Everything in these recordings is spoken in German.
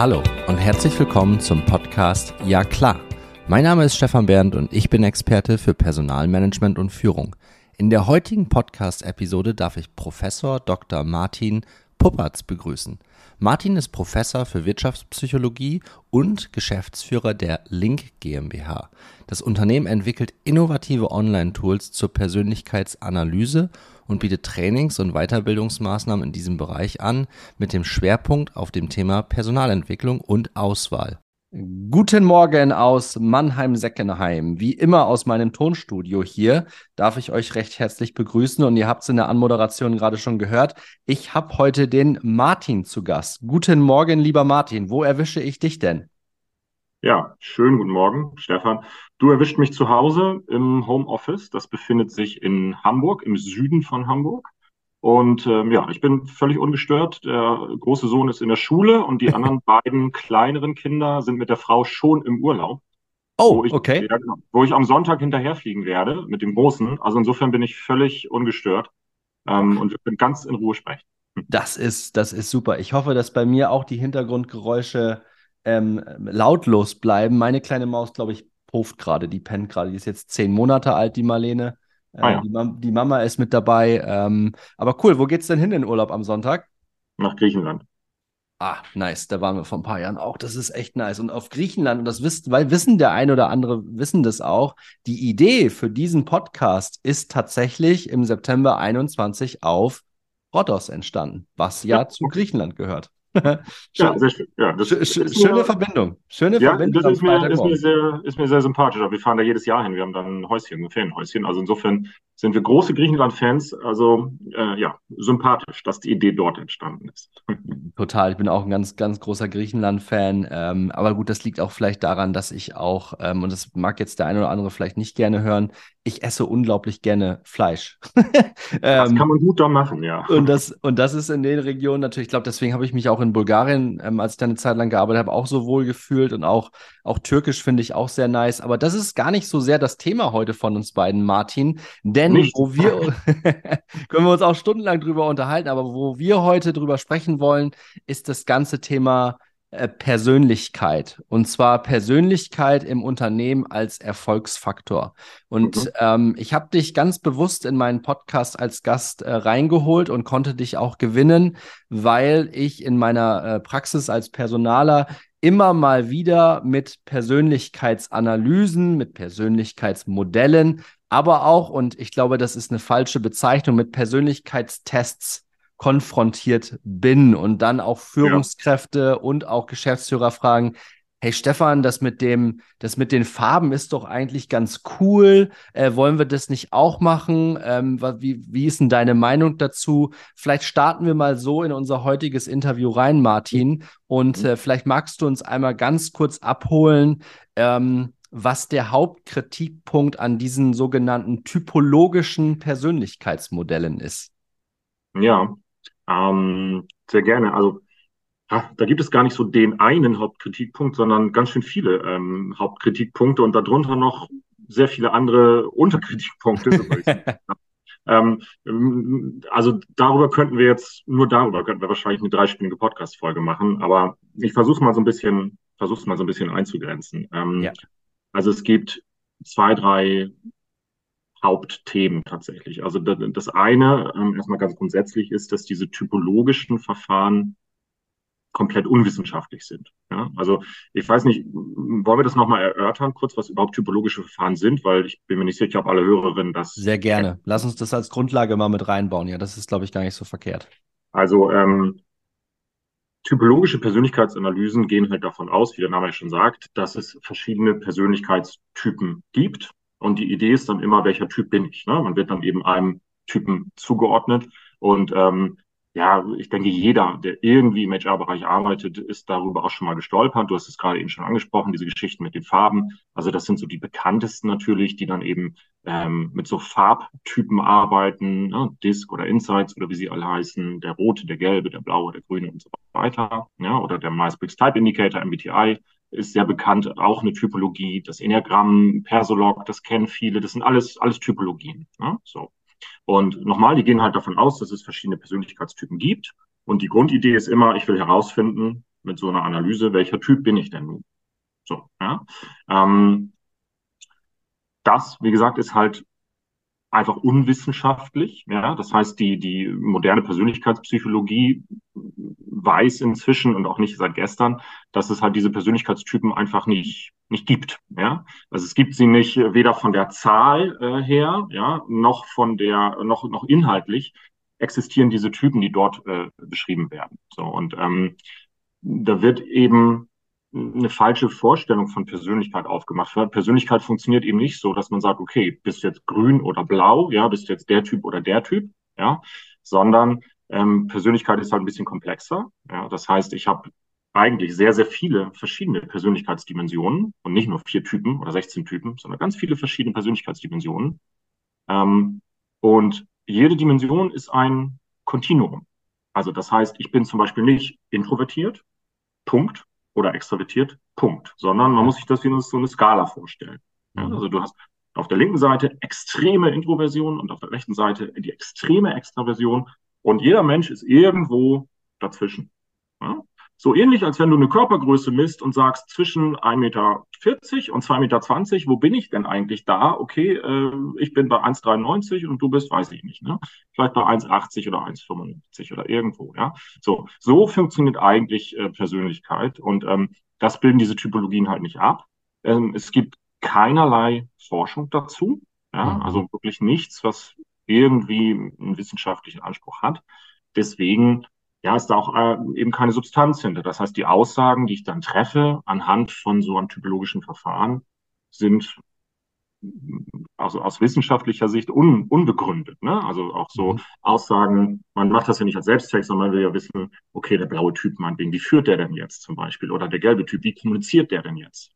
Hallo und herzlich willkommen zum Podcast Ja klar. Mein Name ist Stefan Bernd und ich bin Experte für Personalmanagement und Führung. In der heutigen Podcast-Episode darf ich Professor Dr. Martin Puppertz begrüßen. Martin ist Professor für Wirtschaftspsychologie und Geschäftsführer der Link GmbH. Das Unternehmen entwickelt innovative Online-Tools zur Persönlichkeitsanalyse und bietet Trainings- und Weiterbildungsmaßnahmen in diesem Bereich an, mit dem Schwerpunkt auf dem Thema Personalentwicklung und Auswahl. Guten Morgen aus Mannheim-Seckenheim. Wie immer aus meinem Tonstudio hier darf ich euch recht herzlich begrüßen und ihr habt es in der Anmoderation gerade schon gehört. Ich habe heute den Martin zu Gast. Guten Morgen, lieber Martin. Wo erwische ich dich denn? Ja, schönen guten Morgen, Stefan. Du erwischt mich zu Hause im Homeoffice. Das befindet sich in Hamburg, im Süden von Hamburg. Und ähm, ja, ich bin völlig ungestört. Der große Sohn ist in der Schule und die anderen beiden kleineren Kinder sind mit der Frau schon im Urlaub. Oh, wo ich, okay. Ja, genau, wo ich am Sonntag hinterherfliegen werde mit dem Großen. Also insofern bin ich völlig ungestört ähm, und wir können ganz in Ruhe sprechen. Das ist, das ist super. Ich hoffe, dass bei mir auch die Hintergrundgeräusche ähm, lautlos bleiben. Meine kleine Maus, glaube ich, puft gerade, die pennt gerade. Die ist jetzt zehn Monate alt, die Marlene. Äh, ah, ja. die, Mam die, Mama ist mit dabei. Ähm, aber cool, wo geht's denn hin in Urlaub am Sonntag? Nach Griechenland. Ah, nice. Da waren wir vor ein paar Jahren auch. Das ist echt nice. Und auf Griechenland, und das wissen, weil wissen der ein oder andere, wissen das auch, die Idee für diesen Podcast ist tatsächlich im September 21 auf Rhodos entstanden, was ja, ja. zu Griechenland gehört. ja, sehr schön. Ja, das, Sch schöne mir, Verbindung. Schöne ja, Verbindung. Das ist mir, ist, mir sehr, ist mir sehr sympathisch. Wir fahren da jedes Jahr hin. Wir haben dann ein Häuschen, ein Ferienhäuschen. Also insofern sind wir große Griechenland-Fans. Also äh, ja, sympathisch, dass die Idee dort entstanden ist. Total. Ich bin auch ein ganz, ganz großer Griechenland-Fan. Ähm, aber gut, das liegt auch vielleicht daran, dass ich auch, ähm, und das mag jetzt der eine oder andere vielleicht nicht gerne hören, ich esse unglaublich gerne Fleisch. das ähm, kann man gut da machen, ja. Und das, und das ist in den Regionen natürlich, ich glaube, deswegen habe ich mich auch in Bulgarien, ähm, als ich da eine Zeit lang gearbeitet habe, auch so wohl gefühlt und auch, auch Türkisch finde ich auch sehr nice. Aber das ist gar nicht so sehr das Thema heute von uns beiden, Martin. Denn nicht. wo wir, können wir uns auch stundenlang drüber unterhalten, aber wo wir heute drüber sprechen wollen, ist das ganze Thema äh, Persönlichkeit. Und zwar Persönlichkeit im Unternehmen als Erfolgsfaktor. Und mhm. ähm, ich habe dich ganz bewusst in meinen Podcast als Gast äh, reingeholt und konnte dich auch gewinnen, weil ich in meiner äh, Praxis als Personaler immer mal wieder mit Persönlichkeitsanalysen, mit Persönlichkeitsmodellen, aber auch, und ich glaube, das ist eine falsche Bezeichnung, mit Persönlichkeitstests konfrontiert bin und dann auch Führungskräfte ja. und auch Geschäftsführer fragen, hey Stefan, das mit dem, das mit den Farben ist doch eigentlich ganz cool. Äh, wollen wir das nicht auch machen? Ähm, wie, wie ist denn deine Meinung dazu? Vielleicht starten wir mal so in unser heutiges Interview rein, Martin. Und mhm. äh, vielleicht magst du uns einmal ganz kurz abholen, ähm, was der Hauptkritikpunkt an diesen sogenannten typologischen Persönlichkeitsmodellen ist. Ja, ähm, sehr gerne. Also ja, da gibt es gar nicht so den einen Hauptkritikpunkt, sondern ganz schön viele ähm, Hauptkritikpunkte und darunter noch sehr viele andere Unterkritikpunkte. ähm, also darüber könnten wir jetzt, nur darüber könnten wir wahrscheinlich eine dreistündige Podcast-Folge machen, aber ich versuche mal so ein bisschen, versuche mal so ein bisschen einzugrenzen. Ähm, ja. Also es gibt zwei, drei Hauptthemen tatsächlich. Also das eine, ähm, erstmal ganz grundsätzlich, ist, dass diese typologischen Verfahren komplett unwissenschaftlich sind. Ja? Also ich weiß nicht, wollen wir das nochmal erörtern, kurz, was überhaupt typologische Verfahren sind, weil ich bin mir nicht sicher, ob alle Hörerinnen das. Sehr gerne. Lass uns das als Grundlage mal mit reinbauen. Ja, das ist, glaube ich, gar nicht so verkehrt. Also ähm, typologische Persönlichkeitsanalysen gehen halt davon aus, wie der Name ja schon sagt, dass es verschiedene Persönlichkeitstypen gibt und die Idee ist dann immer, welcher Typ bin ich. Ne? Man wird dann eben einem Typen zugeordnet. Und ähm, ja, ich denke, jeder, der irgendwie im HR-Bereich arbeitet, ist darüber auch schon mal gestolpert. Du hast es gerade eben schon angesprochen, diese Geschichten mit den Farben. Also das sind so die bekanntesten natürlich, die dann eben ähm, mit so Farbtypen arbeiten, ne? Disk oder Insights oder wie sie alle heißen, der rote, der gelbe, der blaue, der grüne und so weiter. Ja? Oder der Myers-Briggs Type Indicator, MBTI ist sehr bekannt, auch eine Typologie. Das Enneagramm, Persolog, das kennen viele. Das sind alles, alles Typologien. Ne? So. Und nochmal, die gehen halt davon aus, dass es verschiedene Persönlichkeitstypen gibt. Und die Grundidee ist immer, ich will herausfinden, mit so einer Analyse, welcher Typ bin ich denn nun? So, ja. Ähm, das, wie gesagt, ist halt einfach unwissenschaftlich. Ja, das heißt, die, die moderne Persönlichkeitspsychologie weiß inzwischen und auch nicht seit gestern, dass es halt diese Persönlichkeitstypen einfach nicht, nicht gibt. Ja, also es gibt sie nicht weder von der Zahl äh, her, ja, noch von der, noch, noch inhaltlich existieren diese Typen, die dort äh, beschrieben werden. So und ähm, da wird eben eine falsche Vorstellung von Persönlichkeit aufgemacht. Persönlichkeit funktioniert eben nicht so, dass man sagt, okay, bist jetzt grün oder blau, ja, bist jetzt der Typ oder der Typ, ja, sondern ähm, Persönlichkeit ist halt ein bisschen komplexer. Ja, das heißt, ich habe eigentlich sehr, sehr viele verschiedene Persönlichkeitsdimensionen und nicht nur vier Typen oder 16 Typen, sondern ganz viele verschiedene Persönlichkeitsdimensionen. Ähm, und jede Dimension ist ein Kontinuum. Also das heißt, ich bin zum Beispiel nicht introvertiert, Punkt, oder extravertiert, Punkt, sondern man muss sich das wie so eine Skala vorstellen. Ja, mhm. also du hast auf der linken Seite extreme Introversion und auf der rechten Seite die extreme Extraversion und jeder Mensch ist irgendwo dazwischen. Ja? So ähnlich, als wenn du eine Körpergröße misst und sagst, zwischen 1,40 Meter und 2,20 Meter, wo bin ich denn eigentlich da? Okay, äh, ich bin bei 1,93 und du bist, weiß ich nicht, ne? Vielleicht bei 1,80 oder 1,95 oder irgendwo, ja. So, so funktioniert eigentlich äh, Persönlichkeit und ähm, das bilden diese Typologien halt nicht ab. Ähm, es gibt keinerlei Forschung dazu, ja, mhm. also wirklich nichts, was irgendwie einen wissenschaftlichen Anspruch hat. Deswegen ja, ist da auch äh, eben keine Substanz hinter. Das heißt, die Aussagen, die ich dann treffe anhand von so einem typologischen Verfahren, sind also aus wissenschaftlicher Sicht un, unbegründet. Ne? Also auch so mhm. Aussagen, man macht das ja nicht als Selbsttext, sondern man will ja wissen, okay, der blaue Typ meinetwegen, wie führt der denn jetzt zum Beispiel? Oder der gelbe Typ, wie kommuniziert der denn jetzt?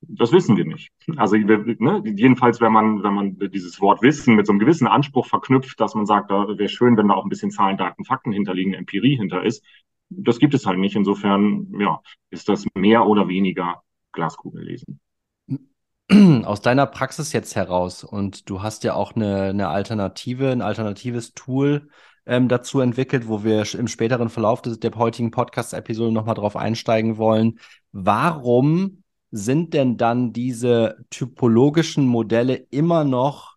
Das wissen wir nicht. Also ne, jedenfalls, wenn man, wenn man dieses Wort Wissen mit so einem gewissen Anspruch verknüpft, dass man sagt, da wäre schön, wenn da auch ein bisschen Zahlen, Daten, Fakten hinterliegen, Empirie hinter ist. Das gibt es halt nicht. Insofern, ja, ist das mehr oder weniger Glaskugel lesen. Aus deiner Praxis jetzt heraus und du hast ja auch eine, eine Alternative, ein alternatives Tool ähm, dazu entwickelt, wo wir im späteren Verlauf des, der heutigen Podcast-Episode nochmal drauf einsteigen wollen. Warum sind denn dann diese typologischen Modelle immer noch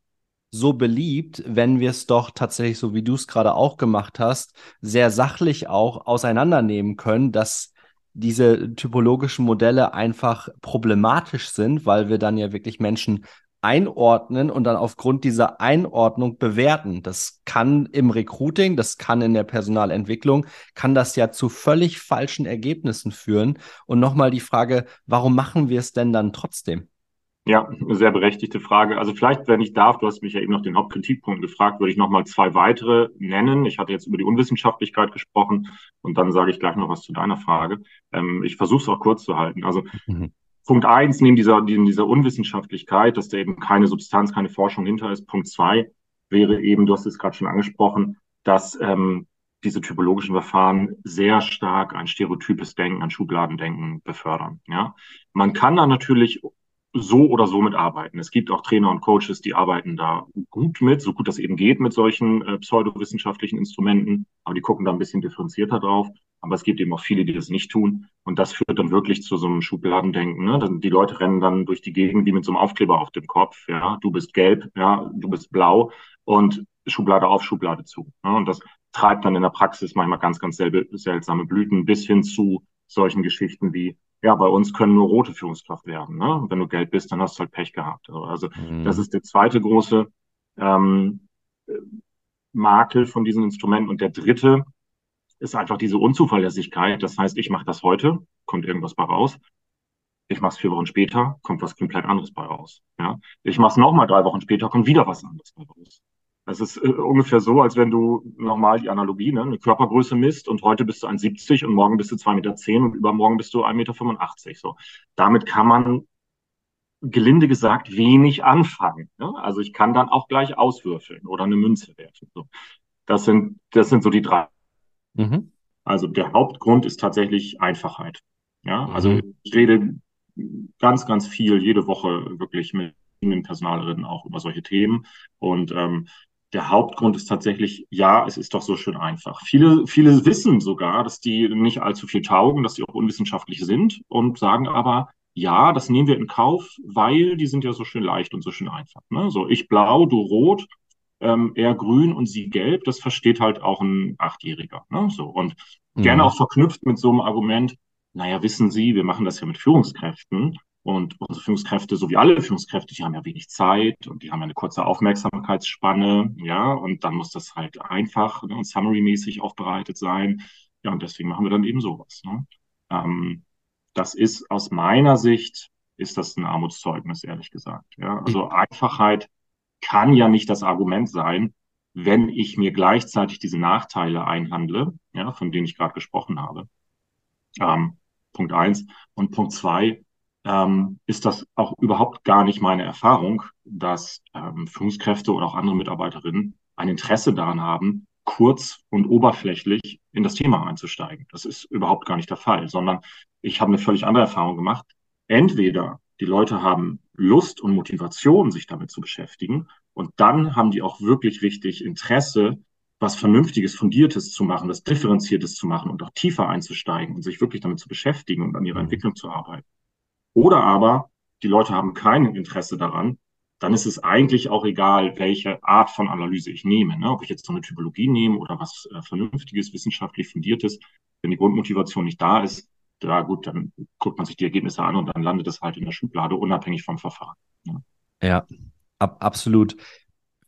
so beliebt, wenn wir es doch tatsächlich, so wie du es gerade auch gemacht hast, sehr sachlich auch auseinandernehmen können, dass diese typologischen Modelle einfach problematisch sind, weil wir dann ja wirklich Menschen einordnen und dann aufgrund dieser Einordnung bewerten. Das kann im Recruiting, das kann in der Personalentwicklung, kann das ja zu völlig falschen Ergebnissen führen. Und nochmal die Frage, warum machen wir es denn dann trotzdem? Ja, eine sehr berechtigte Frage. Also vielleicht, wenn ich darf, du hast mich ja eben noch den Hauptkritikpunkt gefragt, würde ich nochmal zwei weitere nennen. Ich hatte jetzt über die Unwissenschaftlichkeit gesprochen und dann sage ich gleich noch was zu deiner Frage. Ähm, ich versuche es auch kurz zu halten. Also mhm. Punkt eins, neben dieser, neben dieser Unwissenschaftlichkeit, dass da eben keine Substanz, keine Forschung hinter ist. Punkt zwei wäre eben, du hast es gerade schon angesprochen, dass ähm, diese typologischen Verfahren sehr stark ein stereotypes Denken, ein Schubladendenken befördern. Ja, man kann da natürlich so oder so mitarbeiten. Es gibt auch Trainer und Coaches, die arbeiten da gut mit, so gut das eben geht mit solchen äh, pseudowissenschaftlichen Instrumenten, aber die gucken da ein bisschen differenzierter drauf. Aber es gibt eben auch viele, die das nicht tun. Und das führt dann wirklich zu so einem Schubladendenken. Ne? Die Leute rennen dann durch die Gegend wie mit so einem Aufkleber auf dem Kopf. Ja, du bist gelb, ja, du bist blau und Schublade auf, Schublade zu. Ne? Und das treibt dann in der Praxis manchmal ganz, ganz selbe, seltsame Blüten bis hin zu solchen Geschichten wie, ja, bei uns können nur rote Führungskraft werden. Ne? Und wenn du gelb bist, dann hast du halt Pech gehabt. Also mhm. das ist der zweite große ähm, Makel von diesen Instrumenten. Und der dritte ist einfach diese Unzuverlässigkeit. Das heißt, ich mache das heute, kommt irgendwas bei raus. Ich mache es vier Wochen später, kommt was komplett anderes bei raus. Ja? Ich mache es nochmal drei Wochen später, kommt wieder was anderes bei raus. Das ist äh, ungefähr so, als wenn du normal die Analogie, ne, eine Körpergröße misst und heute bist du 1,70 und morgen bist du 2,10 Meter und übermorgen bist du 1,85 Meter. So. Damit kann man gelinde gesagt wenig anfangen. Ne? Also ich kann dann auch gleich auswürfeln oder eine Münze werfen. So. Das sind, das sind so die drei Mhm. Also der Hauptgrund ist tatsächlich Einfachheit. Ja, also mhm. ich rede ganz, ganz viel jede Woche wirklich mit den Personalerinnen auch über solche Themen. Und ähm, der Hauptgrund ist tatsächlich, ja, es ist doch so schön einfach. Viele, viele wissen sogar, dass die nicht allzu viel taugen, dass die auch unwissenschaftlich sind und sagen aber, ja, das nehmen wir in Kauf, weil die sind ja so schön leicht und so schön einfach. Ne? So, ich blau, du rot, ähm, er grün und sie gelb, das versteht halt auch ein Achtjähriger. Ne? So, und mhm. gerne auch verknüpft mit so einem Argument, naja, wissen Sie, wir machen das ja mit Führungskräften und unsere Führungskräfte, so wie alle Führungskräfte, die haben ja wenig Zeit und die haben ja eine kurze Aufmerksamkeitsspanne, ja, und dann muss das halt einfach ne, und summary-mäßig aufbereitet sein. Ja, und deswegen machen wir dann eben sowas. Ne? Ähm, das ist aus meiner Sicht, ist das ein Armutszeugnis, ehrlich gesagt. Ja? Also Einfachheit kann ja nicht das Argument sein, wenn ich mir gleichzeitig diese Nachteile einhandle, ja, von denen ich gerade gesprochen habe. Ähm, Punkt eins. Und Punkt zwei, ähm, ist das auch überhaupt gar nicht meine Erfahrung, dass ähm, Führungskräfte oder auch andere Mitarbeiterinnen ein Interesse daran haben, kurz und oberflächlich in das Thema einzusteigen. Das ist überhaupt gar nicht der Fall, sondern ich habe eine völlig andere Erfahrung gemacht. Entweder die Leute haben Lust und Motivation, sich damit zu beschäftigen, und dann haben die auch wirklich richtig Interesse, was Vernünftiges, Fundiertes zu machen, was Differenziertes zu machen und auch tiefer einzusteigen und sich wirklich damit zu beschäftigen und an ihrer mhm. Entwicklung zu arbeiten. Oder aber die Leute haben kein Interesse daran, dann ist es eigentlich auch egal, welche Art von Analyse ich nehme. Ne? Ob ich jetzt so eine Typologie nehme oder was äh, Vernünftiges, wissenschaftlich fundiertes. Wenn die Grundmotivation nicht da ist, da gut, dann guckt man sich die Ergebnisse an und dann landet es halt in der Schublade, unabhängig vom Verfahren. Ne? Ja, ab, absolut.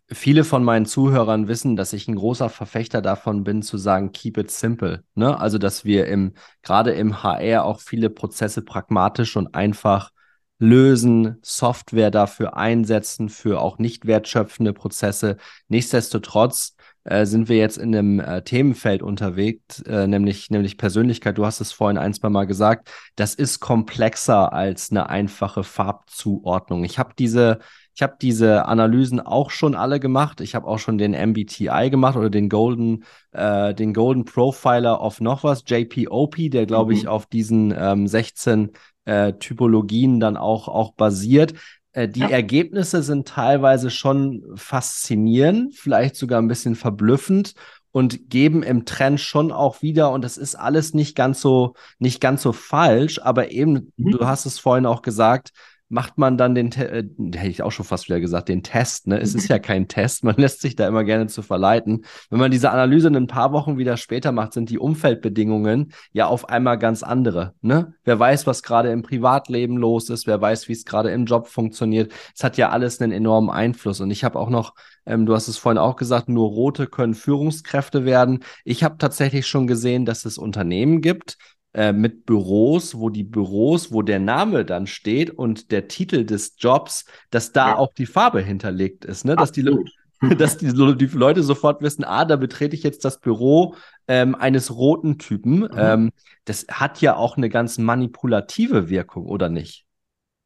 Viele von meinen Zuhörern wissen, dass ich ein großer Verfechter davon bin, zu sagen, keep it simple. Ne? Also, dass wir im, gerade im HR auch viele Prozesse pragmatisch und einfach lösen, Software dafür einsetzen, für auch nicht wertschöpfende Prozesse. Nichtsdestotrotz äh, sind wir jetzt in einem äh, Themenfeld unterwegs, äh, nämlich, nämlich Persönlichkeit. Du hast es vorhin ein, zwei Mal gesagt. Das ist komplexer als eine einfache Farbzuordnung. Ich habe diese ich habe diese Analysen auch schon alle gemacht. Ich habe auch schon den MBTI gemacht oder den Golden, äh, den Golden Profiler of noch was, JPOP, der glaube mhm. ich auf diesen ähm, 16 äh, Typologien dann auch, auch basiert. Äh, die. Ergebnisse sind teilweise schon faszinierend, vielleicht sogar ein bisschen verblüffend und geben im Trend schon auch wieder, und das ist alles nicht ganz so, nicht ganz so falsch, aber eben, mhm. du hast es vorhin auch gesagt, macht man dann den, äh, hätte ich auch schon fast wieder gesagt, den Test. Ne? Es ist ja kein Test, man lässt sich da immer gerne zu verleiten. Wenn man diese Analyse in ein paar Wochen wieder später macht, sind die Umfeldbedingungen ja auf einmal ganz andere. Ne? Wer weiß, was gerade im Privatleben los ist, wer weiß, wie es gerade im Job funktioniert. Es hat ja alles einen enormen Einfluss. Und ich habe auch noch, ähm, du hast es vorhin auch gesagt, nur Rote können Führungskräfte werden. Ich habe tatsächlich schon gesehen, dass es Unternehmen gibt, äh, mit Büros, wo die Büros, wo der Name dann steht und der Titel des Jobs, dass da ja. auch die Farbe hinterlegt ist, ne? Dass die, dass die, die, Leute sofort wissen, ah, da betrete ich jetzt das Büro ähm, eines roten Typen. Mhm. Ähm, das hat ja auch eine ganz manipulative Wirkung, oder nicht?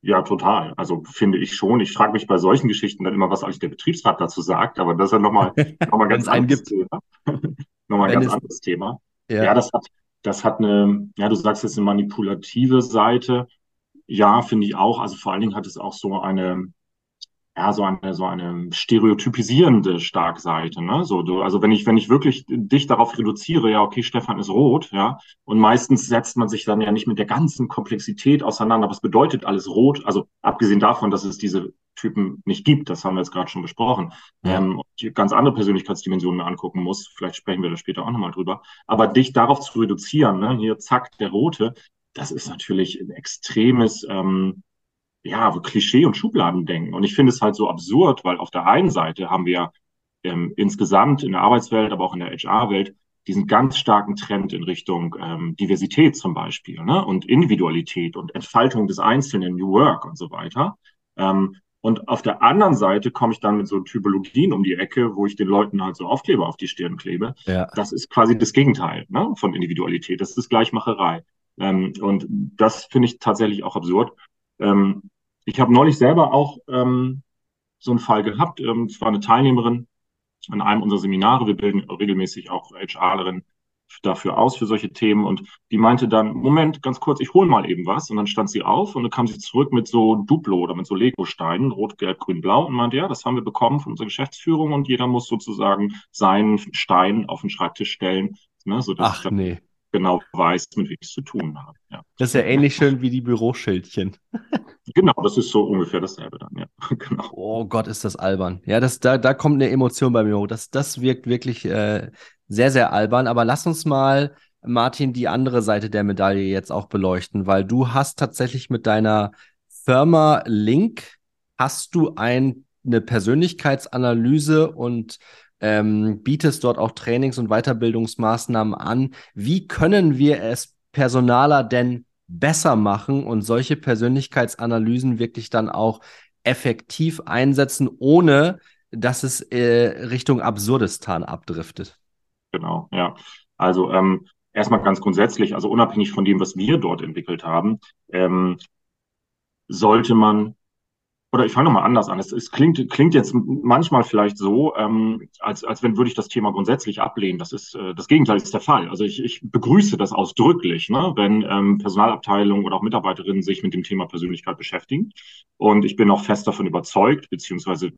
Ja, total. Also finde ich schon. Ich frage mich bei solchen Geschichten dann immer, was eigentlich der Betriebsrat dazu sagt, aber das ist ja nochmal noch mal ganz anderes Thema. nochmal ein ganz anderes Thema. Ja. ja, das hat, das hat eine, ja, du sagst jetzt eine manipulative Seite. Ja, finde ich auch. Also vor allen Dingen hat es auch so eine, ja, so eine, so eine stereotypisierende Starkseite, ne? So, du, also wenn ich, wenn ich wirklich dich darauf reduziere, ja, okay, Stefan ist rot, ja, und meistens setzt man sich dann ja nicht mit der ganzen Komplexität auseinander. Was bedeutet alles rot? Also abgesehen davon, dass es diese Typen nicht gibt. Das haben wir jetzt gerade schon besprochen. Ja. Ähm, ganz andere Persönlichkeitsdimensionen angucken muss. Vielleicht sprechen wir da später auch nochmal drüber. Aber dich darauf zu reduzieren, ne, hier zack, der Rote, das ist natürlich ein extremes, ähm, ja, Klischee- und Schubladendenken. Und ich finde es halt so absurd, weil auf der einen Seite haben wir ähm, insgesamt in der Arbeitswelt, aber auch in der HR-Welt diesen ganz starken Trend in Richtung ähm, Diversität zum Beispiel ne? und Individualität und Entfaltung des Einzelnen, New Work und so weiter. Ähm, und auf der anderen Seite komme ich dann mit so Typologien um die Ecke, wo ich den Leuten halt so Aufkleber auf die Stirn klebe. Ja. Das ist quasi das Gegenteil ne, von Individualität. Das ist Gleichmacherei. Ähm, und das finde ich tatsächlich auch absurd. Ähm, ich habe neulich selber auch ähm, so einen Fall gehabt. Ähm, es war eine Teilnehmerin an einem unserer Seminare. Wir bilden regelmäßig auch HRlerinnen dafür aus, für solche Themen. Und die meinte dann, Moment, ganz kurz, ich hole mal eben was. Und dann stand sie auf und dann kam sie zurück mit so Duplo oder mit so Lego-Steinen, rot, gelb, grün, blau und meinte, ja, das haben wir bekommen von unserer Geschäftsführung und jeder muss sozusagen seinen Stein auf den Schreibtisch stellen, ne, sodass Ach, nee. Genau weiß, mit wem ich es zu tun habe. Ja. Das ist ja ähnlich schön wie die Büroschildchen. Genau, das ist so ungefähr dasselbe dann, ja. genau. Oh Gott, ist das albern. Ja, das, da, da kommt eine Emotion bei mir hoch. Das, das wirkt wirklich äh, sehr, sehr albern. Aber lass uns mal, Martin, die andere Seite der Medaille jetzt auch beleuchten, weil du hast tatsächlich mit deiner Firma Link, hast du ein, eine Persönlichkeitsanalyse und ähm, bietest dort auch Trainings- und Weiterbildungsmaßnahmen an. Wie können wir es Personaler denn besser machen und solche Persönlichkeitsanalysen wirklich dann auch effektiv einsetzen, ohne dass es äh, Richtung Absurdistan abdriftet? Genau, ja. Also ähm, erstmal ganz grundsätzlich, also unabhängig von dem, was wir dort entwickelt haben, ähm, sollte man oder ich fange nochmal anders an. Es, es, klingt, klingt jetzt manchmal vielleicht so, ähm, als, als wenn würde ich das Thema grundsätzlich ablehnen. Das ist äh, das Gegenteil ist der Fall. Also ich, ich begrüße das ausdrücklich, ne, wenn ähm, Personalabteilungen oder auch Mitarbeiterinnen sich mit dem Thema Persönlichkeit beschäftigen. Und ich bin auch fest davon überzeugt, beziehungsweise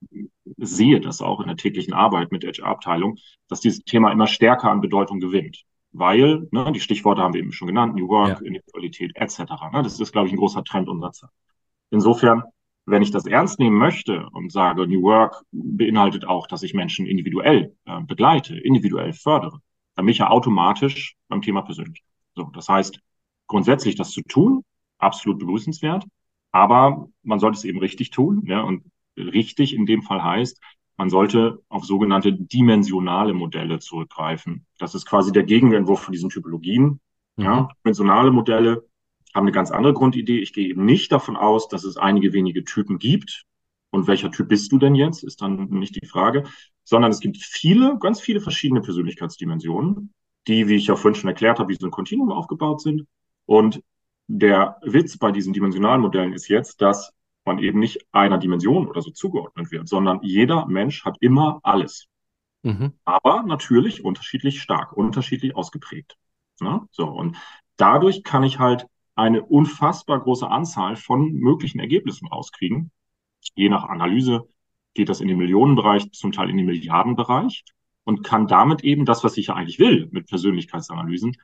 sehe das auch in der täglichen Arbeit mit HR-Abteilung, dass dieses Thema immer stärker an Bedeutung gewinnt. Weil, ne, die Stichworte haben wir eben schon genannt, New Work, ja. Individualität etc. Ne, das ist, glaube ich, ein großer Trend unserer Zeit. Insofern wenn ich das ernst nehmen möchte und sage, New Work beinhaltet auch, dass ich Menschen individuell äh, begleite, individuell fördere, dann bin ich ja automatisch beim Thema Persönlichkeit. So, das heißt, grundsätzlich das zu tun, absolut begrüßenswert, aber man sollte es eben richtig tun. Ja, und richtig in dem Fall heißt, man sollte auf sogenannte dimensionale Modelle zurückgreifen. Das ist quasi der Gegenentwurf von diesen Typologien. Mhm. Ja, dimensionale Modelle haben eine ganz andere Grundidee. Ich gehe eben nicht davon aus, dass es einige wenige Typen gibt. Und welcher Typ bist du denn jetzt, ist dann nicht die Frage, sondern es gibt viele, ganz viele verschiedene Persönlichkeitsdimensionen, die, wie ich ja vorhin schon erklärt habe, wie so ein Kontinuum aufgebaut sind. Und der Witz bei diesen dimensionalen Modellen ist jetzt, dass man eben nicht einer Dimension oder so zugeordnet wird, sondern jeder Mensch hat immer alles. Mhm. Aber natürlich unterschiedlich stark, unterschiedlich ausgeprägt. Ne? So, und dadurch kann ich halt eine unfassbar große Anzahl von möglichen Ergebnissen rauskriegen. Je nach Analyse geht das in den Millionenbereich, zum Teil in den Milliardenbereich und kann damit eben das, was ich ja eigentlich will mit Persönlichkeitsanalysen,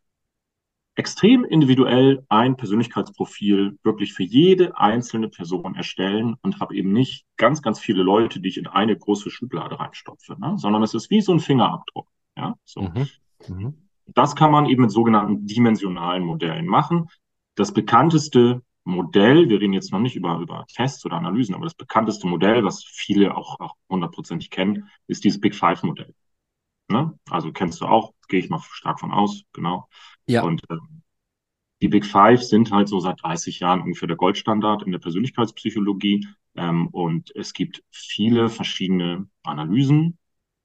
extrem individuell ein Persönlichkeitsprofil wirklich für jede einzelne Person erstellen und habe eben nicht ganz, ganz viele Leute, die ich in eine große Schublade reinstopfe, ne? sondern es ist wie so ein Fingerabdruck. Ja, so. Mhm. Mhm. Das kann man eben mit sogenannten dimensionalen Modellen machen. Das bekannteste Modell, wir reden jetzt noch nicht über, über Tests oder Analysen, aber das bekannteste Modell, was viele auch, auch hundertprozentig kennen, ist dieses Big Five Modell. Ne? Also kennst du auch, gehe ich mal stark von aus, genau. Ja. Und ähm, die Big Five sind halt so seit 30 Jahren ungefähr der Goldstandard in der Persönlichkeitspsychologie. Ähm, und es gibt viele verschiedene Analysen,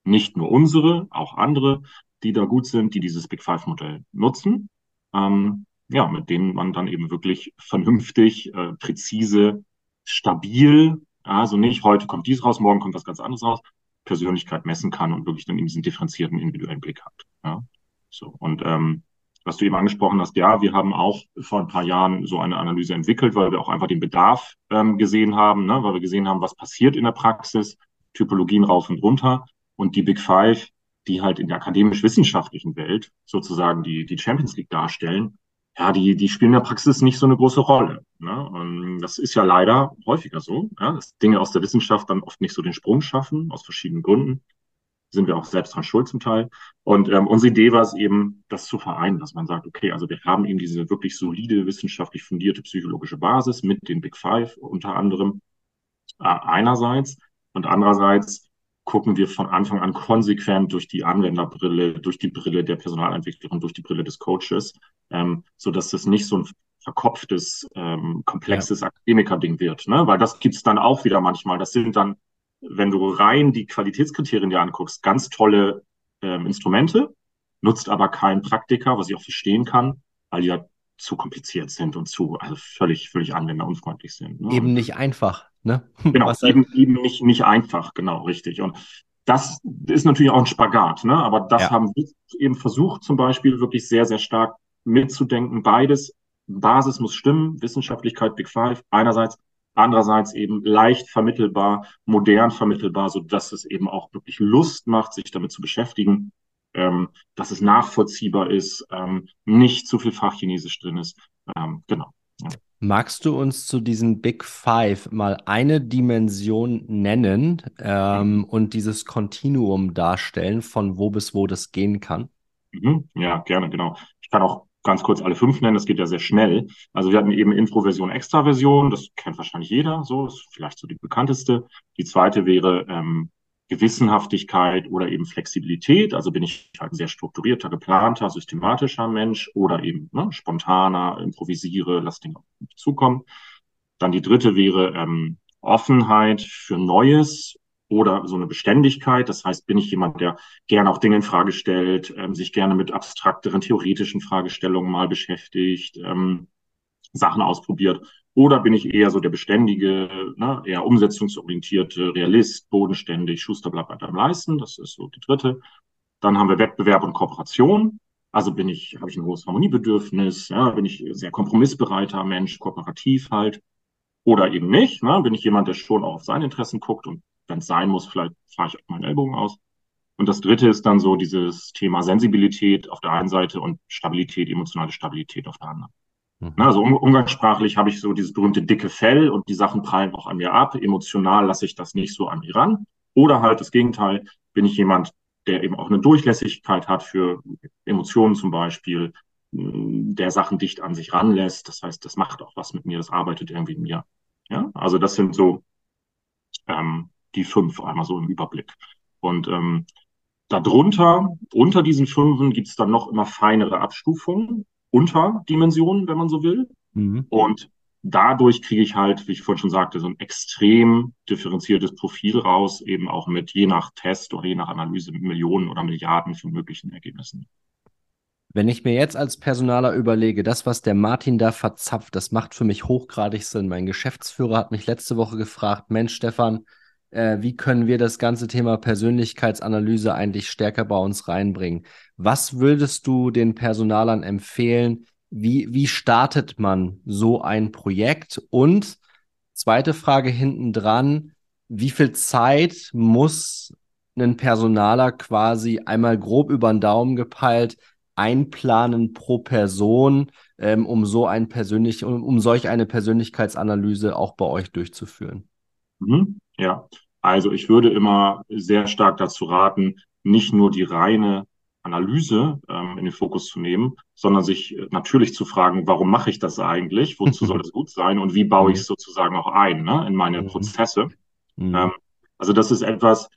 nicht nur unsere, auch andere, die da gut sind, die dieses Big Five Modell nutzen. Ähm, ja, mit denen man dann eben wirklich vernünftig, äh, präzise, stabil, also nicht heute kommt dies raus, morgen kommt was ganz anderes raus, Persönlichkeit messen kann und wirklich dann eben diesen differenzierten individuellen Blick hat. Ja, so und ähm, was du eben angesprochen hast, ja, wir haben auch vor ein paar Jahren so eine Analyse entwickelt, weil wir auch einfach den Bedarf ähm, gesehen haben, ne? weil wir gesehen haben, was passiert in der Praxis, Typologien rauf und runter und die Big Five, die halt in der akademisch-wissenschaftlichen Welt sozusagen die, die Champions League darstellen, ja, die, die spielen in der Praxis nicht so eine große Rolle. Ne? Und das ist ja leider häufiger so, ja, dass Dinge aus der Wissenschaft dann oft nicht so den Sprung schaffen, aus verschiedenen Gründen. Sind wir auch selbst dran schuld zum Teil. Und ähm, unsere Idee war es eben, das zu vereinen, dass man sagt, okay, also wir haben eben diese wirklich solide, wissenschaftlich fundierte psychologische Basis mit den Big Five unter anderem äh, einerseits und andererseits gucken wir von Anfang an konsequent durch die Anwenderbrille, durch die Brille der Personalentwicklerin, durch die Brille des Coaches, ähm, so dass das nicht so ein verkopftes, ähm, komplexes ja. Akademiker-Ding wird, ne? Weil das gibt's dann auch wieder manchmal. Das sind dann, wenn du rein die Qualitätskriterien dir anguckst, ganz tolle ähm, Instrumente, nutzt aber kein Praktiker, was ich auch verstehen kann, weil die ja zu kompliziert sind und zu, also völlig, völlig anwenderunfreundlich sind. Ne? Eben nicht einfach. Ne? Genau, eben, eben nicht, nicht einfach, genau, richtig. Und das ist natürlich auch ein Spagat, ne? aber das ja. haben wir eben versucht, zum Beispiel wirklich sehr, sehr stark mitzudenken. Beides, Basis muss stimmen, Wissenschaftlichkeit, Big Five, einerseits, andererseits eben leicht vermittelbar, modern vermittelbar, so dass es eben auch wirklich Lust macht, sich damit zu beschäftigen, ähm, dass es nachvollziehbar ist, ähm, nicht zu viel Fachchinesisch drin ist. Ähm, genau. Ja. Magst du uns zu diesen Big Five mal eine Dimension nennen ähm, mhm. und dieses Kontinuum darstellen, von wo bis wo das gehen kann? Mhm. Ja, gerne, genau. Ich kann auch ganz kurz alle fünf nennen, das geht ja sehr schnell. Also wir hatten eben Introversion, Extraversion, das kennt wahrscheinlich jeder, so ist vielleicht so die bekannteste. Die zweite wäre ähm, Gewissenhaftigkeit oder eben Flexibilität. Also bin ich halt ein sehr strukturierter, geplanter, systematischer Mensch oder eben ne, spontaner, improvisiere, lass Dinge auf mich zukommen. Dann die dritte wäre ähm, Offenheit für Neues oder so eine Beständigkeit. Das heißt, bin ich jemand, der gerne auch Dinge in Frage stellt, ähm, sich gerne mit abstrakteren, theoretischen Fragestellungen mal beschäftigt, ähm, Sachen ausprobiert oder bin ich eher so der beständige, ne, eher umsetzungsorientierte Realist, bodenständig, Schuster bleibt bei deinem Leisten. Das ist so die dritte. Dann haben wir Wettbewerb und Kooperation. Also bin ich, habe ich ein hohes Harmoniebedürfnis, ja, bin ich sehr kompromissbereiter Mensch, kooperativ halt. Oder eben nicht. Ne? Bin ich jemand, der schon auch auf seine Interessen guckt und wenn es sein muss, vielleicht fahre ich auch meinen Ellbogen aus. Und das dritte ist dann so dieses Thema Sensibilität auf der einen Seite und Stabilität, emotionale Stabilität auf der anderen. Mhm. Also um, umgangssprachlich habe ich so dieses berühmte dicke Fell und die Sachen prallen auch an mir ab. Emotional lasse ich das nicht so an mir ran. Oder halt das Gegenteil, bin ich jemand, der eben auch eine Durchlässigkeit hat für Emotionen zum Beispiel, mm, der Sachen dicht an sich ranlässt. Das heißt, das macht auch was mit mir, das arbeitet irgendwie in mir. Ja, also das sind so ähm, die fünf einmal so im Überblick. Und ähm, darunter, unter diesen fünfen, gibt es dann noch immer feinere Abstufungen. Unterdimensionen, wenn man so will. Mhm. Und dadurch kriege ich halt, wie ich vorhin schon sagte, so ein extrem differenziertes Profil raus, eben auch mit je nach Test oder je nach Analyse Millionen oder Milliarden von möglichen Ergebnissen. Wenn ich mir jetzt als Personaler überlege, das, was der Martin da verzapft, das macht für mich hochgradig Sinn. Mein Geschäftsführer hat mich letzte Woche gefragt, Mensch, Stefan, äh, wie können wir das ganze Thema Persönlichkeitsanalyse eigentlich stärker bei uns reinbringen? Was würdest du den Personalern empfehlen? Wie, wie startet man so ein Projekt? Und zweite Frage hinten dran, wie viel Zeit muss ein Personaler quasi einmal grob über den Daumen gepeilt einplanen pro Person, ähm, um so ein persönlich, um, um solch eine Persönlichkeitsanalyse auch bei euch durchzuführen? Mhm. Ja, also ich würde immer sehr stark dazu raten, nicht nur die reine Analyse ähm, in den Fokus zu nehmen, sondern sich äh, natürlich zu fragen, warum mache ich das eigentlich? Wozu soll das gut sein? Und wie baue ich es sozusagen auch ein ne, in meine mhm. Prozesse? Mhm. Ähm, also das ist etwas,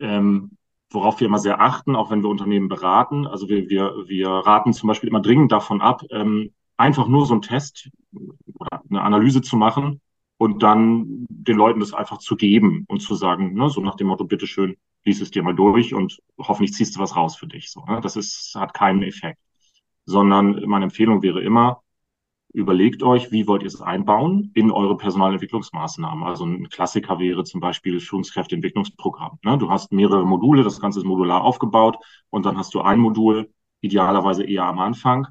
ähm, worauf wir immer sehr achten, auch wenn wir Unternehmen beraten. Also wir, wir, wir raten zum Beispiel immer dringend davon ab, ähm, einfach nur so einen Test oder eine Analyse zu machen, und dann den Leuten das einfach zu geben und zu sagen, ne, so nach dem Motto, bitteschön, lies es dir mal durch und hoffentlich ziehst du was raus für dich. So, ne? Das ist, hat keinen Effekt. Sondern meine Empfehlung wäre immer, überlegt euch, wie wollt ihr es einbauen in eure Personalentwicklungsmaßnahmen. Also ein Klassiker wäre zum Beispiel Führungskräfteentwicklungsprogramm. Ne? Du hast mehrere Module, das Ganze ist modular aufgebaut und dann hast du ein Modul, idealerweise eher am Anfang.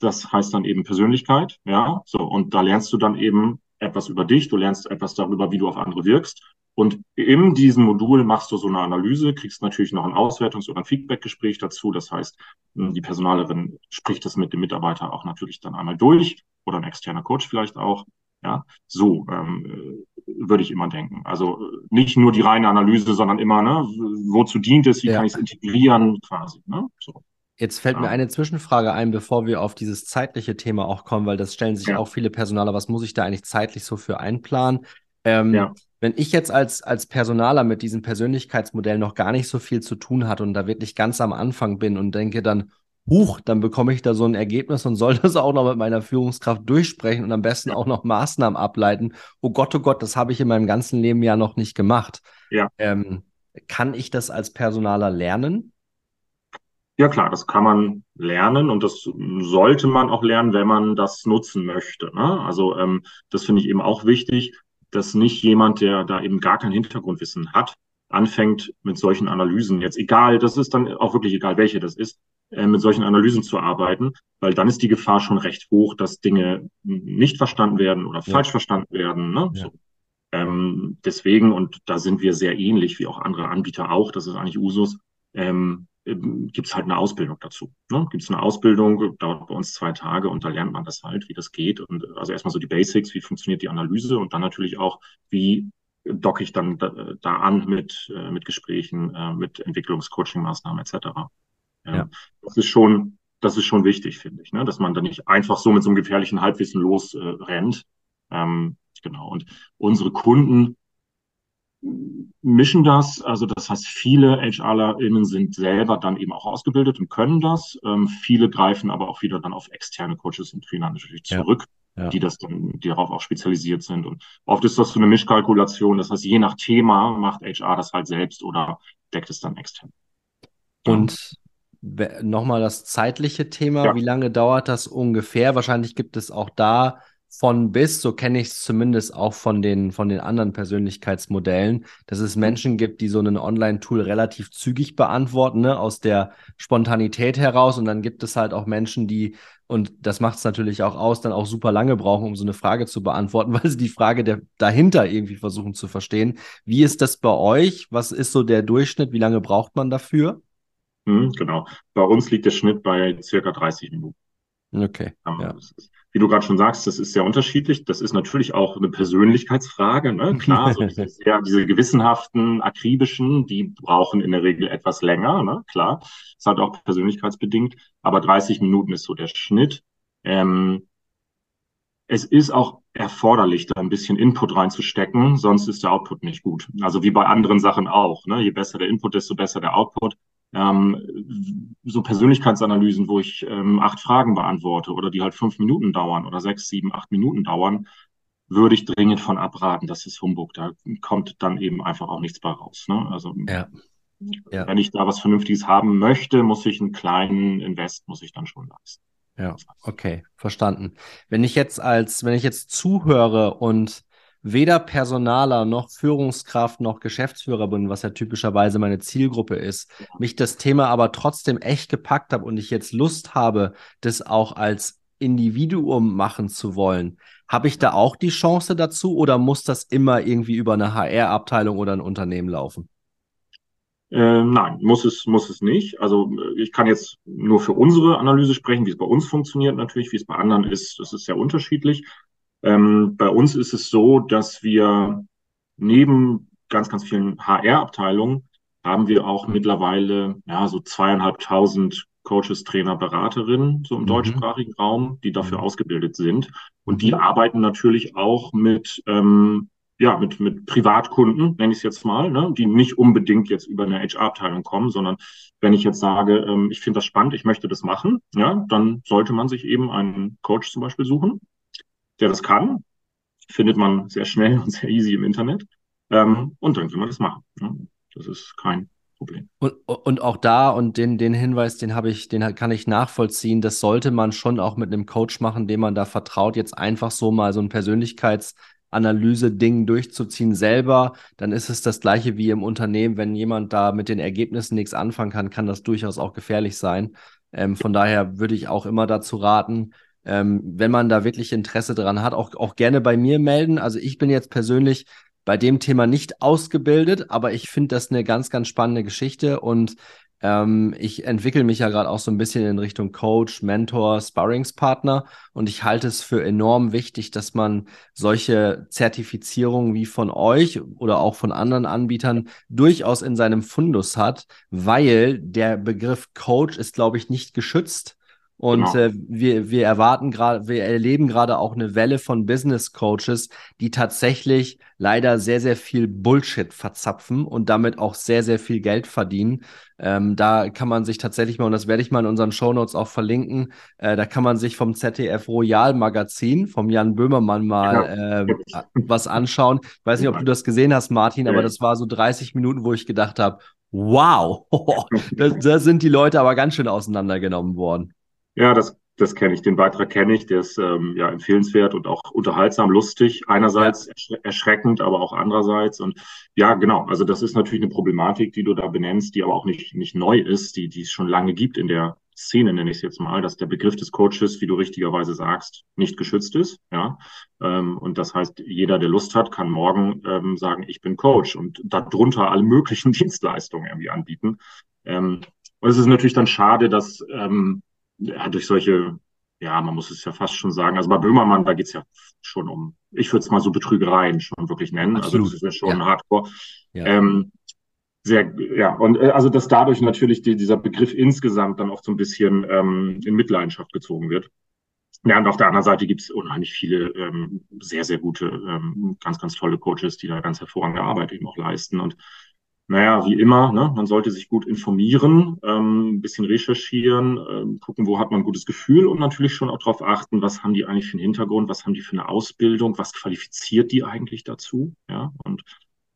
Das heißt dann eben Persönlichkeit, ja, so. Und da lernst du dann eben etwas über dich, du lernst etwas darüber, wie du auf andere wirkst. Und in diesem Modul machst du so eine Analyse, kriegst natürlich noch ein Auswertungs- oder ein Feedbackgespräch dazu. Das heißt, hm, die Personalerin spricht das mit dem Mitarbeiter auch natürlich dann einmal durch oder ein externer Coach vielleicht auch. Ja, so ähm, würde ich immer denken. Also nicht nur die reine Analyse, sondern immer, ne, wozu dient es, wie ja. kann ich es integrieren, quasi. Ne? So. Jetzt fällt ja. mir eine Zwischenfrage ein, bevor wir auf dieses zeitliche Thema auch kommen, weil das stellen sich ja. auch viele Personaler, was muss ich da eigentlich zeitlich so für einplanen? Ähm, ja. Wenn ich jetzt als, als Personaler mit diesem Persönlichkeitsmodell noch gar nicht so viel zu tun hatte und da wirklich ganz am Anfang bin und denke dann, huch, dann bekomme ich da so ein Ergebnis und soll das auch noch mit meiner Führungskraft durchsprechen und am besten auch noch Maßnahmen ableiten. Oh Gott, oh Gott, das habe ich in meinem ganzen Leben ja noch nicht gemacht. Ja. Ähm, kann ich das als Personaler lernen? Ja klar, das kann man lernen und das sollte man auch lernen, wenn man das nutzen möchte. Ne? Also ähm, das finde ich eben auch wichtig, dass nicht jemand, der da eben gar kein Hintergrundwissen hat, anfängt mit solchen Analysen, jetzt egal, das ist dann auch wirklich egal, welche das ist, äh, mit solchen Analysen zu arbeiten, weil dann ist die Gefahr schon recht hoch, dass Dinge nicht verstanden werden oder ja. falsch verstanden werden. Ne? Ja. So. Ähm, deswegen, und da sind wir sehr ähnlich wie auch andere Anbieter auch, das ist eigentlich Usus, ähm, gibt es halt eine Ausbildung dazu. Ne? Gibt es eine Ausbildung, dauert bei uns zwei Tage und da lernt man das halt, wie das geht. Und also erstmal so die Basics, wie funktioniert die Analyse und dann natürlich auch, wie docke ich dann da, da an mit, äh, mit Gesprächen, äh, mit Entwicklungscoaching-Maßnahmen etc. Ja. ja. Das ist schon, das ist schon wichtig, finde ich, ne? dass man da nicht einfach so mit so einem gefährlichen Halbwissen losrennt. Äh, ähm, genau. Und unsere Kunden mischen das. Also das heißt, viele HRlerInnen sind selber dann eben auch ausgebildet und können das. Ähm, viele greifen aber auch wieder dann auf externe Coaches und Trainer natürlich zurück. Ja ja. die das dann, die darauf auch spezialisiert sind. Und oft ist das so eine Mischkalkulation. Das heißt, je nach Thema macht HR das halt selbst oder deckt es dann extern. Und nochmal das zeitliche Thema. Ja. Wie lange dauert das ungefähr? Wahrscheinlich gibt es auch da von bis, so kenne ich es zumindest auch von den, von den anderen Persönlichkeitsmodellen, dass es Menschen gibt, die so ein Online-Tool relativ zügig beantworten, ne, aus der Spontanität heraus. Und dann gibt es halt auch Menschen, die, und das macht es natürlich auch aus, dann auch super lange brauchen, um so eine Frage zu beantworten, weil sie die Frage der, dahinter irgendwie versuchen zu verstehen. Wie ist das bei euch? Was ist so der Durchschnitt? Wie lange braucht man dafür? Hm, genau. Bei uns liegt der Schnitt bei circa 30 Minuten. Okay. Ja. Ist, wie du gerade schon sagst, das ist sehr unterschiedlich. Das ist natürlich auch eine Persönlichkeitsfrage. Ne? Klar, so diese, sehr, diese gewissenhaften, akribischen, die brauchen in der Regel etwas länger. Ne? Klar, das hat auch persönlichkeitsbedingt. Aber 30 Minuten ist so der Schnitt. Ähm, es ist auch erforderlich, da ein bisschen Input reinzustecken, sonst ist der Output nicht gut. Also wie bei anderen Sachen auch. Ne? Je besser der Input, desto besser der Output ähm, so Persönlichkeitsanalysen, wo ich ähm, acht Fragen beantworte oder die halt fünf Minuten dauern oder sechs, sieben, acht Minuten dauern, würde ich dringend von abraten. Das ist Humbug. Da kommt dann eben einfach auch nichts bei raus. Ne? Also ja. Ja. wenn ich da was Vernünftiges haben möchte, muss ich einen kleinen Invest, muss ich dann schon leisten. Ja, okay, verstanden. Wenn ich jetzt als, wenn ich jetzt zuhöre und weder Personaler noch Führungskraft noch Geschäftsführer bin, was ja typischerweise meine Zielgruppe ist, mich das Thema aber trotzdem echt gepackt habe und ich jetzt Lust habe, das auch als Individuum machen zu wollen, habe ich da auch die Chance dazu oder muss das immer irgendwie über eine HR-Abteilung oder ein Unternehmen laufen? Äh, nein, muss es, muss es nicht. Also ich kann jetzt nur für unsere Analyse sprechen, wie es bei uns funktioniert natürlich, wie es bei anderen ist. Das ist sehr unterschiedlich. Ähm, bei uns ist es so, dass wir neben ganz, ganz vielen HR-Abteilungen haben wir auch mittlerweile ja so zweieinhalbtausend Coaches, Trainer, Beraterinnen so im mhm. deutschsprachigen Raum, die dafür mhm. ausgebildet sind. Und die mhm. arbeiten natürlich auch mit ähm, ja, mit, mit Privatkunden, nenne ich es jetzt mal, ne, die nicht unbedingt jetzt über eine HR-Abteilung kommen, sondern wenn ich jetzt sage, ähm, ich finde das spannend, ich möchte das machen, ja, dann sollte man sich eben einen Coach zum Beispiel suchen, der das kann. Findet man sehr schnell und sehr easy im Internet. Ähm, und dann kann man das machen. Ne? Das ist kein Problem. Und, und auch da, und den, den Hinweis, den habe ich, den kann ich nachvollziehen, das sollte man schon auch mit einem Coach machen, dem man da vertraut, jetzt einfach so mal so ein Persönlichkeitsanalyse-Ding durchzuziehen selber, dann ist es das gleiche wie im Unternehmen. Wenn jemand da mit den Ergebnissen nichts anfangen kann, kann das durchaus auch gefährlich sein. Ähm, von daher würde ich auch immer dazu raten, ähm, wenn man da wirklich Interesse dran hat, auch, auch gerne bei mir melden. Also ich bin jetzt persönlich bei dem Thema nicht ausgebildet, aber ich finde das eine ganz, ganz spannende Geschichte. Und ähm, ich entwickle mich ja gerade auch so ein bisschen in Richtung Coach, Mentor, Sparringspartner. Und ich halte es für enorm wichtig, dass man solche Zertifizierungen wie von euch oder auch von anderen Anbietern durchaus in seinem Fundus hat, weil der Begriff Coach ist, glaube ich, nicht geschützt und genau. äh, wir, wir erwarten gerade, wir erleben gerade auch eine Welle von Business Coaches, die tatsächlich leider sehr, sehr viel Bullshit verzapfen und damit auch sehr, sehr viel Geld verdienen. Ähm, da kann man sich tatsächlich mal, und das werde ich mal in unseren Show Notes auch verlinken, äh, da kann man sich vom ZDF Royal Magazin, vom Jan Böhmermann mal äh, was anschauen. Ich weiß nicht, ob du das gesehen hast, Martin, aber das war so 30 Minuten, wo ich gedacht habe, wow, da, da sind die Leute aber ganz schön auseinandergenommen worden. Ja, das das kenne ich, den Beitrag kenne ich, der ist ähm, ja empfehlenswert und auch unterhaltsam, lustig, einerseits erschreckend, aber auch andererseits. Und ja, genau, also das ist natürlich eine Problematik, die du da benennst, die aber auch nicht, nicht neu ist, die, die es schon lange gibt in der Szene, nenne ich es jetzt mal, dass der Begriff des Coaches, wie du richtigerweise sagst, nicht geschützt ist. Ja, ähm, und das heißt, jeder, der Lust hat, kann morgen ähm, sagen, ich bin Coach und darunter alle möglichen Dienstleistungen irgendwie anbieten. Ähm, und es ist natürlich dann schade, dass ähm, ja, durch solche, ja, man muss es ja fast schon sagen, also bei Böhmermann, da geht's ja schon um, ich würde es mal so Betrügereien schon wirklich nennen. Absolut. Also das ist ja schon ja. Hardcore. Ja. Ähm, sehr, ja, und äh, also dass dadurch natürlich die, dieser Begriff insgesamt dann auch so ein bisschen ähm, in Mitleidenschaft gezogen wird. Ja, und auf der anderen Seite gibt es unheimlich viele ähm, sehr, sehr gute, ähm, ganz, ganz tolle Coaches, die da ganz hervorragende Arbeit eben auch leisten. Und naja, wie immer, ne, man sollte sich gut informieren, ähm, ein bisschen recherchieren, ähm, gucken, wo hat man ein gutes Gefühl und natürlich schon auch darauf achten, was haben die eigentlich für einen Hintergrund, was haben die für eine Ausbildung, was qualifiziert die eigentlich dazu, ja, und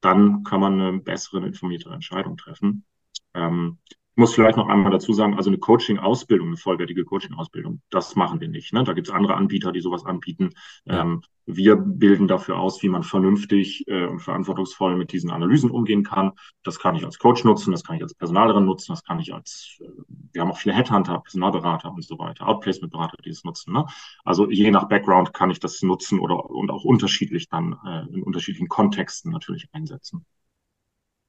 dann kann man eine bessere, informiertere Entscheidung treffen. Ähm, muss vielleicht noch einmal dazu sagen, also eine Coaching-Ausbildung, eine vollwertige Coaching-Ausbildung, das machen wir nicht. Ne? Da gibt es andere Anbieter, die sowas anbieten. Ja. Ähm, wir bilden dafür aus, wie man vernünftig äh, und verantwortungsvoll mit diesen Analysen umgehen kann. Das kann ich als Coach nutzen, das kann ich als Personalerin nutzen, das kann ich als, äh, wir haben auch viele Headhunter, Personalberater und so weiter, Outplacement-Berater, die das nutzen. Ne? Also je nach Background kann ich das nutzen oder und auch unterschiedlich dann äh, in unterschiedlichen Kontexten natürlich einsetzen.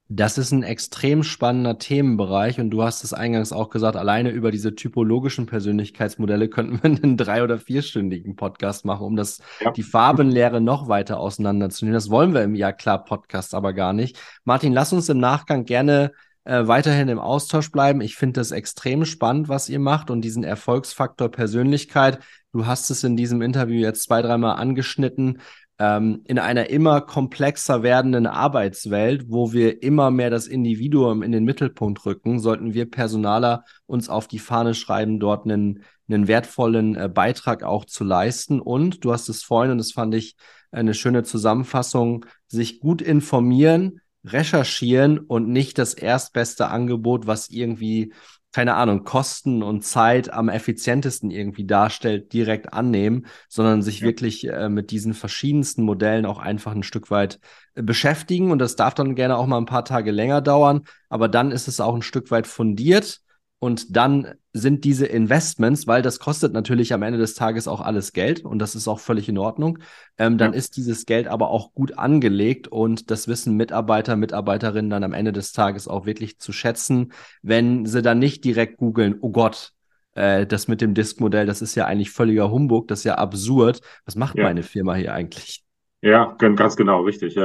Das ist ein extrem spannender Themenbereich und du hast es eingangs auch gesagt, alleine über diese typologischen Persönlichkeitsmodelle könnten wir einen drei- oder vierstündigen Podcast machen, um das, ja. die Farbenlehre noch weiter auseinanderzunehmen. Das wollen wir im Ja klar Podcast aber gar nicht. Martin, lass uns im Nachgang gerne äh, weiterhin im Austausch bleiben. Ich finde das extrem spannend, was ihr macht und diesen Erfolgsfaktor Persönlichkeit. Du hast es in diesem Interview jetzt zwei, dreimal angeschnitten in einer immer komplexer werdenden Arbeitswelt, wo wir immer mehr das Individuum in den Mittelpunkt rücken, sollten wir Personaler uns auf die Fahne schreiben, dort einen, einen wertvollen äh, Beitrag auch zu leisten. Und du hast es vorhin, und das fand ich eine schöne Zusammenfassung, sich gut informieren, recherchieren und nicht das erstbeste Angebot, was irgendwie keine Ahnung, Kosten und Zeit am effizientesten irgendwie darstellt, direkt annehmen, sondern sich ja. wirklich äh, mit diesen verschiedensten Modellen auch einfach ein Stück weit äh, beschäftigen. Und das darf dann gerne auch mal ein paar Tage länger dauern, aber dann ist es auch ein Stück weit fundiert und dann sind diese Investments, weil das kostet natürlich am Ende des Tages auch alles Geld und das ist auch völlig in Ordnung, ähm, dann ja. ist dieses Geld aber auch gut angelegt und das wissen Mitarbeiter, Mitarbeiterinnen dann am Ende des Tages auch wirklich zu schätzen, wenn sie dann nicht direkt googeln, oh Gott, äh, das mit dem Disk-Modell, das ist ja eigentlich völliger Humbug, das ist ja absurd. Was macht ja. meine Firma hier eigentlich? Ja, ganz genau, richtig.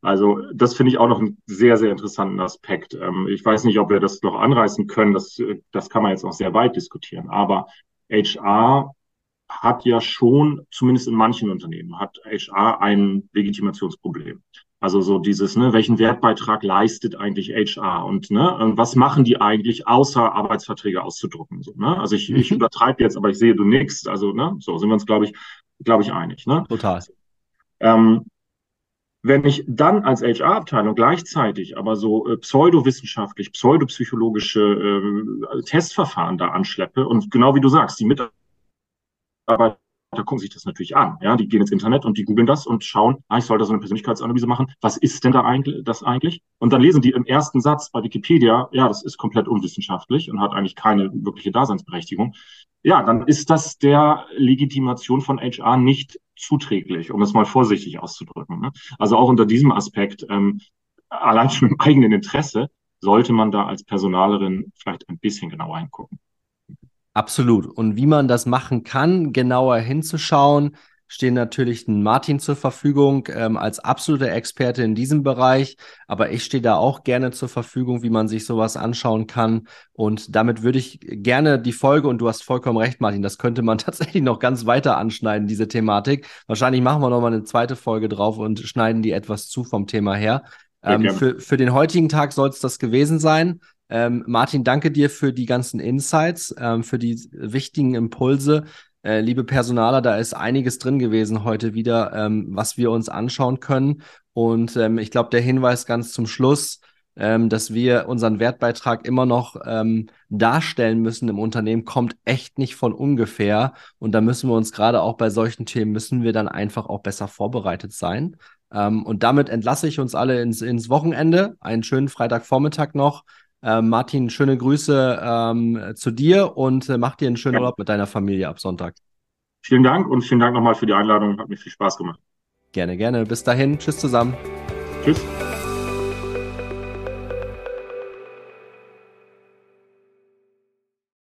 Also das finde ich auch noch einen sehr, sehr interessanten Aspekt. Ähm, ich weiß nicht, ob wir das noch anreißen können. Das, das kann man jetzt auch sehr weit diskutieren. Aber HR hat ja schon, zumindest in manchen Unternehmen, hat HR ein Legitimationsproblem. Also so dieses, ne, welchen Wertbeitrag leistet eigentlich HR und ne, und was machen die eigentlich, außer Arbeitsverträge auszudrucken? So, ne? Also ich, mhm. ich übertreibe jetzt, aber ich sehe du nix. Also ne, so sind wir uns, glaube ich, glaube ich einig. Ne? Total. Ähm, wenn ich dann als HR-Abteilung gleichzeitig aber so äh, pseudowissenschaftlich, pseudopsychologische äh, Testverfahren da anschleppe und genau wie du sagst, die Mitarbeiter gucken sich das natürlich an. Ja, die gehen ins Internet und die googeln das und schauen, ah, ich soll da so eine Persönlichkeitsanalyse machen. Was ist denn da eigentlich, das eigentlich? Und dann lesen die im ersten Satz bei Wikipedia, ja, das ist komplett unwissenschaftlich und hat eigentlich keine wirkliche Daseinsberechtigung. Ja, dann ist das der Legitimation von HR nicht zuträglich, um es mal vorsichtig auszudrücken. Ne? Also auch unter diesem Aspekt, ähm, allein schon im eigenen Interesse, sollte man da als Personalerin vielleicht ein bisschen genauer hingucken. Absolut. Und wie man das machen kann, genauer hinzuschauen, stehen natürlich Martin zur Verfügung ähm, als absoluter Experte in diesem Bereich. Aber ich stehe da auch gerne zur Verfügung, wie man sich sowas anschauen kann. Und damit würde ich gerne die Folge, und du hast vollkommen recht, Martin, das könnte man tatsächlich noch ganz weiter anschneiden, diese Thematik. Wahrscheinlich machen wir nochmal eine zweite Folge drauf und schneiden die etwas zu vom Thema her. Ähm, für, für den heutigen Tag soll es das gewesen sein. Ähm, Martin, danke dir für die ganzen Insights, ähm, für die wichtigen Impulse. Äh, liebe Personaler, da ist einiges drin gewesen heute wieder, ähm, was wir uns anschauen können. Und ähm, ich glaube, der Hinweis ganz zum Schluss, ähm, dass wir unseren Wertbeitrag immer noch ähm, darstellen müssen im Unternehmen, kommt echt nicht von ungefähr. Und da müssen wir uns gerade auch bei solchen Themen, müssen wir dann einfach auch besser vorbereitet sein. Ähm, und damit entlasse ich uns alle ins, ins Wochenende. Einen schönen Freitagvormittag noch. Ähm, Martin, schöne Grüße ähm, zu dir und äh, mach dir einen schönen ja. Urlaub mit deiner Familie ab Sonntag. Vielen Dank und vielen Dank nochmal für die Einladung. Hat mir viel Spaß gemacht. Gerne, gerne. Bis dahin. Tschüss zusammen. Tschüss.